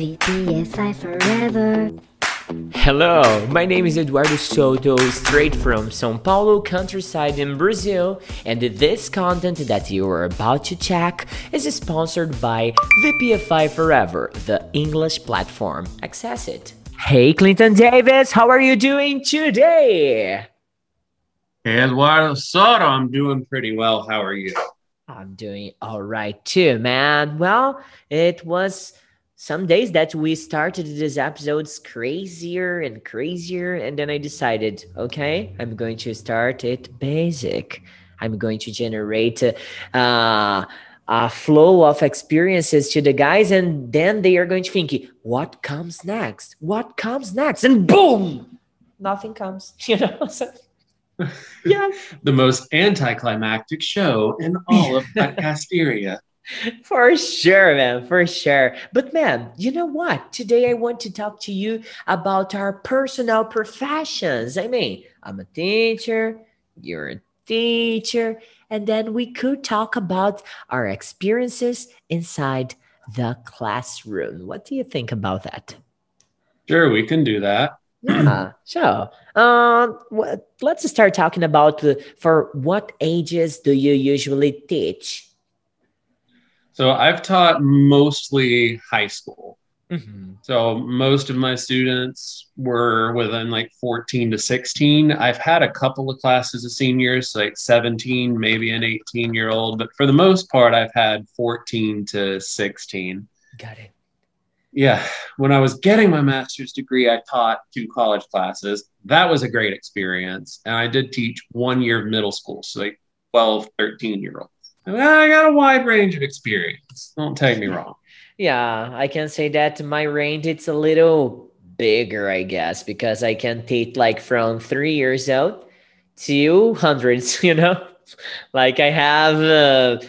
VPFI forever. Hello, my name is Eduardo Soto, straight from Sao Paulo countryside in Brazil, and this content that you are about to check is sponsored by VPFI Forever, the English platform. Access it. Hey, Clinton Davis, how are you doing today? Hey, Eduardo Soto, I'm doing pretty well. How are you? I'm doing all right too, man. Well, it was some days that we started these episodes crazier and crazier, and then I decided, okay, I'm going to start it basic. I'm going to generate uh, a flow of experiences to the guys, and then they are going to think, what comes next? What comes next? And boom, nothing comes. You know. So, yeah, the most anticlimactic show in all of Podcasteria. For sure, man, for sure. But, man, you know what? Today I want to talk to you about our personal professions. I mean, I'm a teacher, you're a teacher, and then we could talk about our experiences inside the classroom. What do you think about that? Sure, we can do that. Yeah, sure. Um, what, let's start talking about uh, for what ages do you usually teach? So I've taught mostly high school. Mm-hmm. So most of my students were within like 14 to 16. I've had a couple of classes of seniors, like 17, maybe an 18 year old, but for the most part, I've had 14 to 16. Got it. Yeah. When I was getting my master's degree, I taught two college classes. That was a great experience. And I did teach one year of middle school, so like 12, 13 year olds. I got a wide range of experience. Don't take me wrong. Yeah, I can say that my range it's a little bigger, I guess, because I can teach like from three years old to hundreds. You know, like I have uh,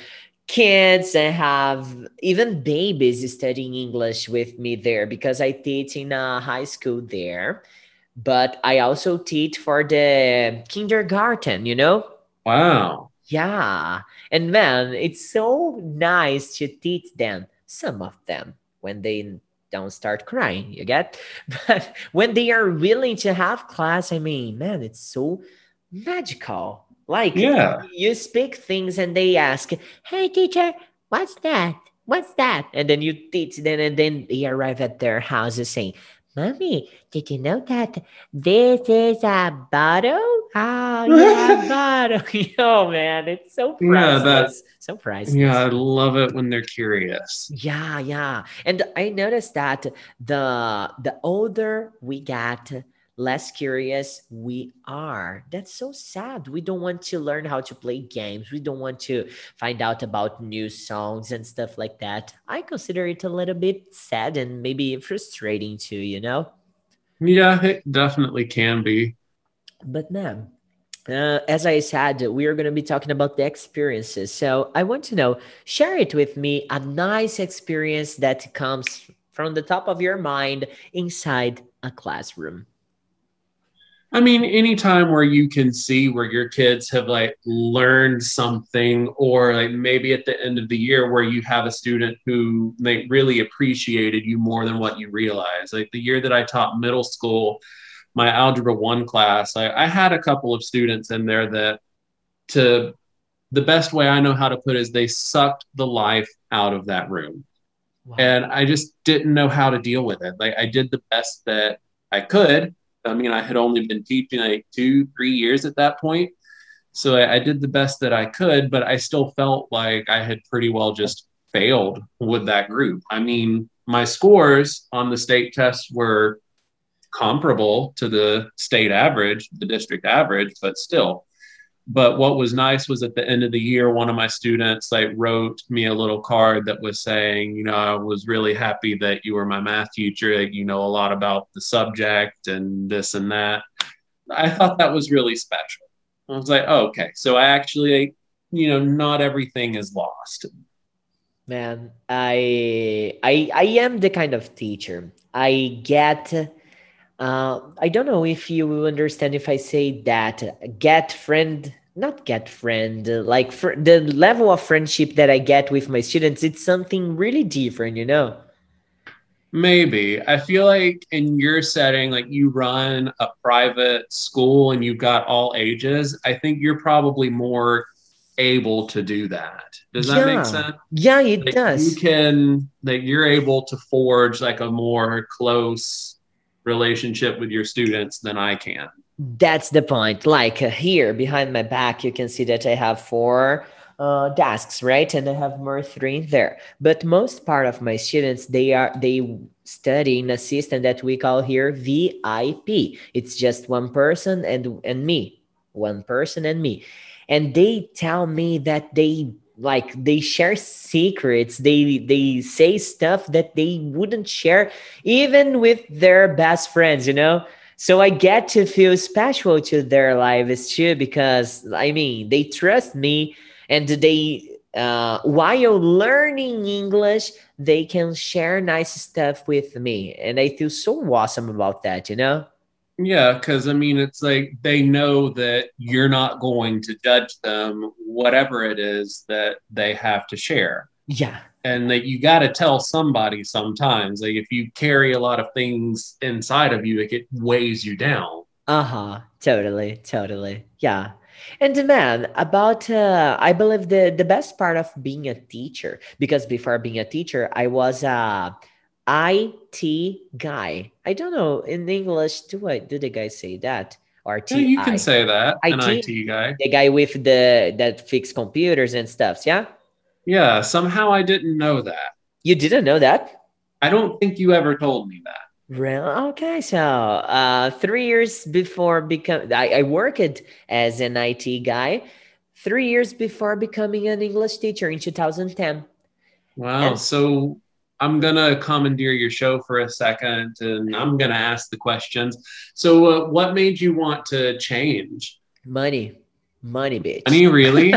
kids, I have even babies studying English with me there because I teach in a high school there, but I also teach for the kindergarten. You know. Wow. Yeah. And man, it's so nice to teach them, some of them, when they don't start crying, you get? But when they are willing to have class, I mean, man, it's so magical. Like, yeah. you speak things and they ask, hey, teacher, what's that? What's that? And then you teach them, and then they arrive at their houses saying, Mommy, did you know that this is a bottle? Oh, yeah, bottle. oh man, it's so priceless. Yeah, that's so priceless. Yeah, I love it when they're curious. Yeah, yeah. And I noticed that the the older we get, less curious we are. That's so sad. We don't want to learn how to play games. We don't want to find out about new songs and stuff like that. I consider it a little bit sad and maybe frustrating too, you know? Yeah, it definitely can be. But now, uh, as I said, we are going to be talking about the experiences. So I want to know, share it with me, a nice experience that comes from the top of your mind inside a classroom. I mean, anytime where you can see where your kids have like learned something, or like maybe at the end of the year where you have a student who they really appreciated you more than what you realize. Like the year that I taught middle school, my algebra one class, I, I had a couple of students in there that, to the best way I know how to put it, is they sucked the life out of that room. Wow. And I just didn't know how to deal with it. Like I did the best that I could I mean, I had only been teaching like two, three years at that point. So I, I, did the best that I could, but I still felt like I had pretty well just failed with that group. I mean, my scores on the state tests were comparable to the state average, the district average, but still, but what was nice was at the end of the year one of my students like wrote me a little card that was saying you know i was really happy that you were my math teacher you know a lot about the subject and this and that. I thought that was really special. I was like oh, okay so i actually you know not everything is lost. Man i i i am the kind of teacher. I get uh, I don't know if you will understand if I say that get friend, not get friend, like fr- the level of friendship that I get with my students, it's something really different, you know? Maybe. I feel like in your setting, like you run a private school and you've got all ages, I think you're probably more able to do that. Does that Yeah. make sense? Yeah, it Like, does. You can that you're able to forge like a more close relationship with your students than I can. That's the point. Like uh, here behind my back, you can see that I have four uh, desks, right? And I have more three in there. But most part of my students, they are they study in a system that we call here VIP. It's just one person and and me, one person and me, and they tell me that they like they share secrets. They they say stuff that they wouldn't share even with their best friends. You know. So I get to feel special to their lives too because I mean they trust me and they uh, while learning English they can share nice stuff with me and I feel so awesome about that, you know? Yeah, because I mean, it's like they know that you're not going to judge them, whatever it is that they have to share. Yeah. And that you got to tell somebody sometimes. Like if you carry a lot of things inside of you, like it weighs you down. Uh-huh. Totally, totally. Yeah. And uh, man, about uh, I believe the the best part of being a teacher because before being a teacher, I was a IT guy. I don't know in English do I do the guys say that or Yeah, you can say that, an IT. IT guy. the guy with the that fix computers and stuff. Yeah, Yeah, somehow I didn't know that. you didn't know that. I don't think you ever told me that. Real okay, so uh, three years before become, I, I worked as an IT guy. Three years before becoming an English teacher in 2010. Wow. And- so I'm going to commandeer your show for a second and I'm going to ask the questions. So, uh, what made you want to change? Money, money, bitch. Any really?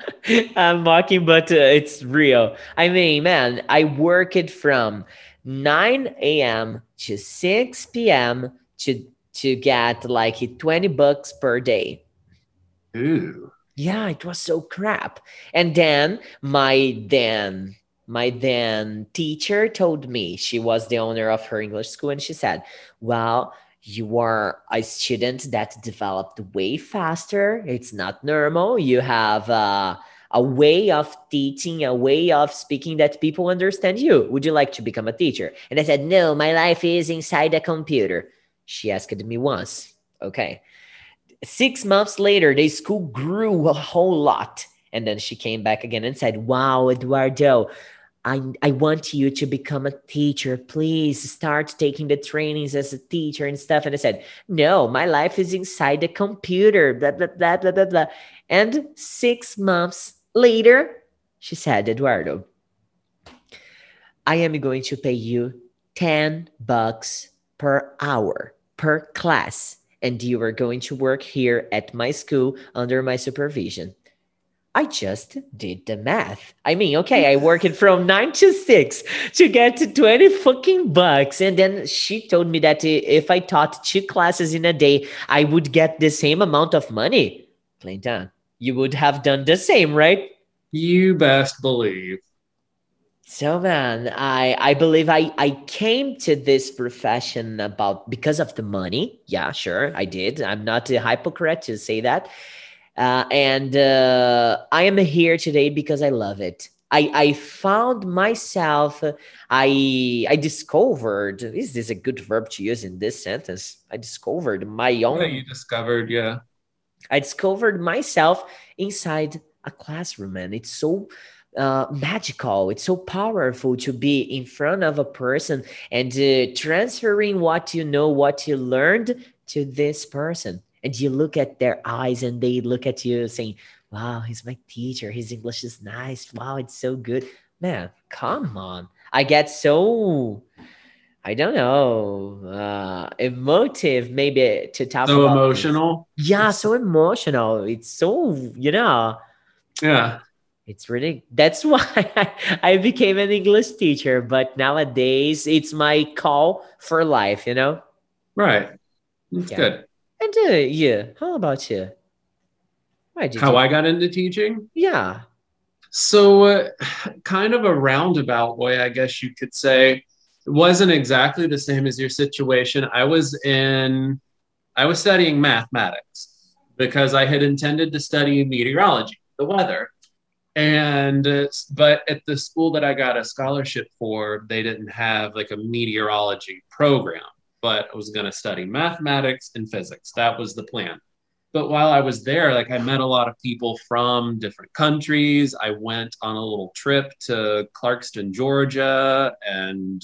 I'm mocking, but uh, it's real. I mean, man, I work it from 9 a.m. to 6 p.m. to to get like 20 bucks per day. Ooh. Yeah, it was so crap. And then my then my then teacher told me she was the owner of her English school and she said, "Well, you are a student that developed way faster. It's not normal. You have uh, a way of teaching, a way of speaking that people understand you. Would you like to become a teacher?" And I said, "No, my life is inside a computer." She asked me once. Okay six months later, the school grew a whole lot. And then she came back again and said, Wow, Eduardo, I, I want you to become a teacher. Please start taking the trainings as a teacher and stuff. And I said, No, my life is inside the computer, blah, blah, blah, blah, blah, blah. And six months later, she said, Eduardo, I am going to pay you 10 bucks per hour per class and you are going to work here at my school under my supervision. I just did the math. I mean, okay, I work it from nine to six to get to 20 fucking bucks. And then she told me that if I taught two classes in a day, I would get the same amount of money. Clinton, you would have done the same, right? You best believe. So man, I I believe I I came to this profession about because of the money. Yeah, sure, I did. I'm not a hypocrite to say that. Uh, and uh, I am here today because I love it. I I found myself. I I discovered. Is this a good verb to use in this sentence? I discovered my own. Yeah, you discovered, yeah. I discovered myself inside a classroom, and it's so uh, magical. It's so powerful to be in front of a person and uh, transferring what you know, what you learned to this person. And you look at their eyes, and they look at you saying, "Wow, he's my teacher. His English is nice. Wow, it's so good." Man, come on! I get so. I don't know, uh, emotive maybe to talk So about this. emotional. Yeah, so emotional. It's so, you know, Yeah. it's really that's why I, I became an English teacher. But nowadays, it's my call for life, you know. Right. That's Yeah. good. And uh, you, how about you? Why did How you? I got into teaching? yeah, So, uh, kind of a roundabout way, I guess you could say. It wasn't exactly the same as your situation. I was in, I was studying mathematics because I had intended to study meteorology, the weather. And, uh, but at the school that I got a scholarship for, they didn't have like a meteorology program, but I was going to study mathematics and physics. That was the plan. But while I was there, like I met a lot of people from different countries. I went on a little trip to Clarkston, Georgia, and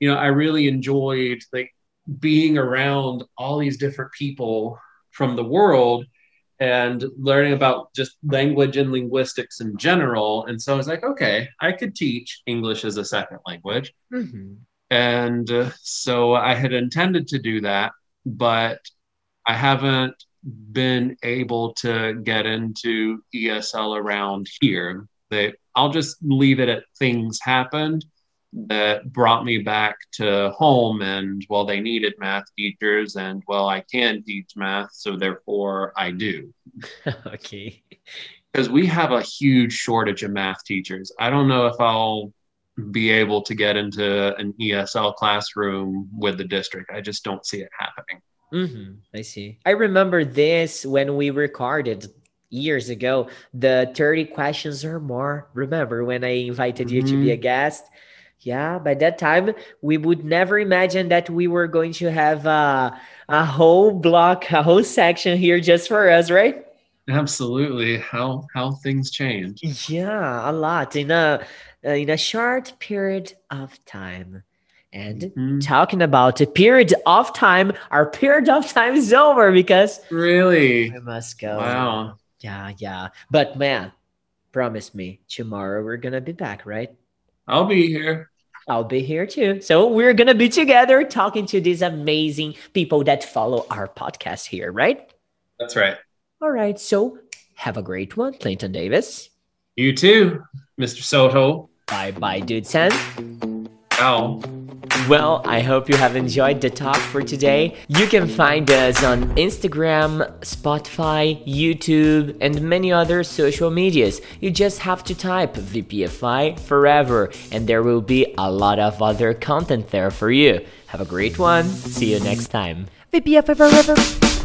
you know, I really enjoyed like being around all these different people from the world and learning about just language and linguistics in general. And so I was like, okay, I could teach English as a second language. Mm-hmm. And uh, so I had intended to do that, but I haven't been able to get into ESL around here. That I'll just leave it at things happened that brought me back to home and well they needed math teachers and well I can teach math so therefore I do. okay. Because we have a huge shortage of math teachers. I don't know if I'll be able to get into an ESL classroom with the district. I just don't see it happening. Mm-hmm. I see. I remember this when we recorded years ago, the 30 questions or more. Remember when I invited you to be a Mm-hmm. guest? Yeah, by that time, we would never imagine that we were going to have a, a whole block, a whole section here just for us, right? Absolutely. How how things change. Yeah, a lot in a uh, in a short period of time. And Mhm. talking about a period of time, our period of time is over because Really? I must go. Wow. Yeah, yeah. But man, promise me tomorrow we're gonna be back, right? I'll be here. I'll be here too. So we're gonna be together talking to these amazing people that follow our podcast here, right? That's right. All right. So have a great one, Clinton Davis. You too, Mr. Soto. Bye bye, dude. Sen. Ciao. Well, I hope you have enjoyed the talk for today. You can find us on Instagram, Spotify, YouTube, and many other social medias. You just have to type VPFI forever, and there will be a lot of other content there for you. Have a great one. See you next time. VPFI forever.